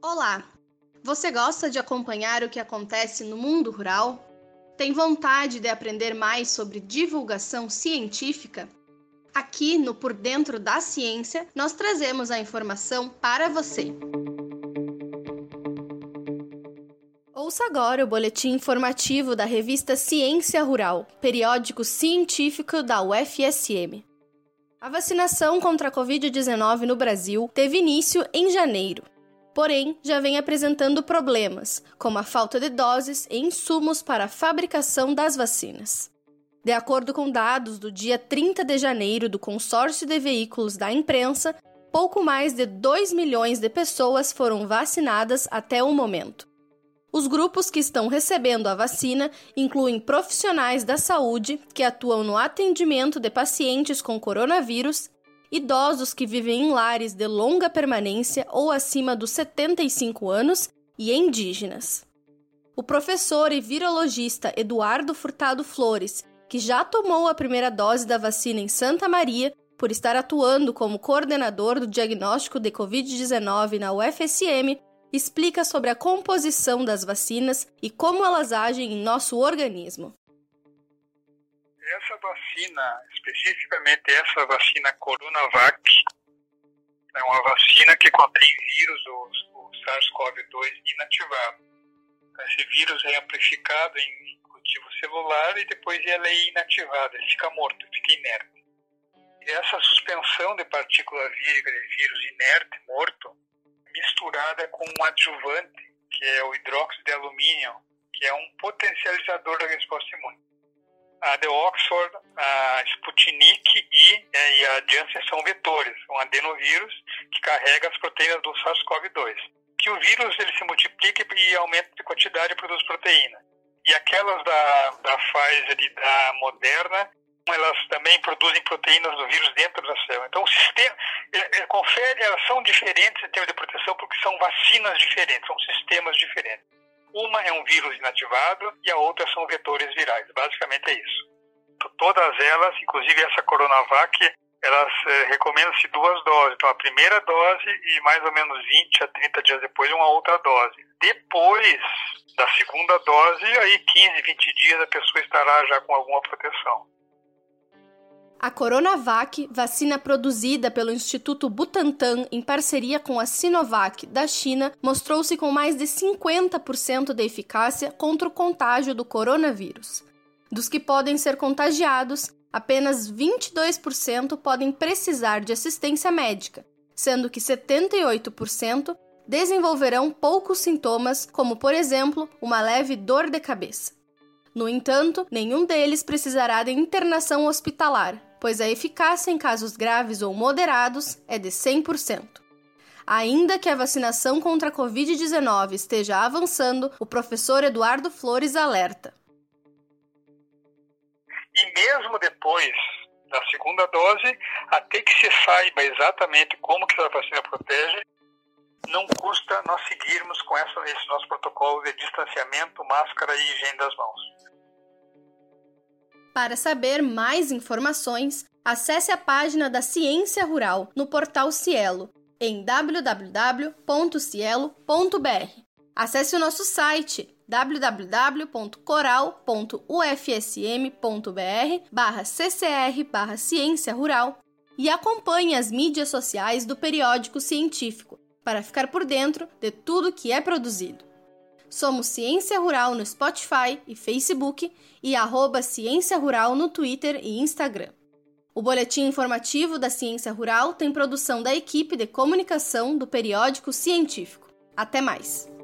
Olá! Você gosta de acompanhar o que acontece no mundo rural? Tem vontade de aprender mais sobre divulgação científica? Aqui no Por Dentro da Ciência, nós trazemos a informação para você. Ouça agora o boletim informativo da revista Ciência Rural, periódico científico da UFSM. A vacinação contra a Covid-19 no Brasil teve início em janeiro. Porém, já vem apresentando problemas, como a falta de doses e insumos para a fabricação das vacinas. De acordo com dados do dia 30 de janeiro do consórcio de veículos da imprensa, pouco mais de 2 milhões de pessoas foram vacinadas até o momento. Os grupos que estão recebendo a vacina incluem profissionais da saúde que atuam no atendimento de pacientes com coronavírus, idosos que vivem em lares de longa permanência ou acima dos 75 anos e indígenas. O professor e virologista Eduardo Furtado Flores, que já tomou a primeira dose da vacina em Santa Maria, por estar atuando como coordenador do diagnóstico de Covid-19 na UFSM, explica sobre a composição das vacinas e como elas agem em nosso organismo. Essa vacina, especificamente essa vacina Coronavac, é uma vacina que contém vírus, o, o SARS-CoV-2 inativado. Esse vírus é amplificado em cultivo celular e depois ele é inativado, ele fica morto, fica inerte. Essa suspensão de partícula vírica de vírus inerte, com um adjuvante, que é o hidróxido de alumínio, que é um potencializador da resposta imune. A de Oxford, a Sputnik e, é, e a Janssen são vetores, um adenovírus que carrega as proteínas do SARS-CoV-2. Que o vírus ele se multiplica e aumenta de quantidade e produz proteína. E aquelas da, da Pfizer e da Moderna elas também produzem proteínas do vírus dentro da célula. Então, o sistema, é, é, confere, elas são diferentes em termos de proteção porque são vacinas diferentes, são sistemas diferentes. Uma é um vírus inativado e a outra são vetores virais. Basicamente é isso. Todas elas, inclusive essa Coronavac, elas é, recomendam-se duas doses. Então, a primeira dose e mais ou menos 20 a 30 dias depois, uma outra dose. Depois da segunda dose, aí 15, 20 dias a pessoa estará já com alguma proteção. A Coronavac, vacina produzida pelo Instituto Butantan em parceria com a Sinovac da China, mostrou-se com mais de 50% de eficácia contra o contágio do coronavírus. Dos que podem ser contagiados, apenas 22% podem precisar de assistência médica, sendo que 78% desenvolverão poucos sintomas, como por exemplo, uma leve dor de cabeça. No entanto, nenhum deles precisará de internação hospitalar, pois a eficácia em casos graves ou moderados é de 100%. Ainda que a vacinação contra a Covid-19 esteja avançando, o professor Eduardo Flores alerta. E mesmo depois da segunda dose, até que se saiba exatamente como que a vacina protege, não custa nós seguirmos com essa, esse nosso protocolo de distanciamento, máscara e higiene das mãos. Para saber mais informações, acesse a página da Ciência Rural no portal Cielo em www.cielo.br. Acesse o nosso site www.coral.ufsm.br barra ccr barra ciência rural e acompanhe as mídias sociais do periódico científico para ficar por dentro de tudo que é produzido. Somos Ciência Rural no Spotify e Facebook e arroba Ciência Rural no Twitter e Instagram. O boletim informativo da Ciência Rural tem produção da equipe de comunicação do periódico científico. Até mais!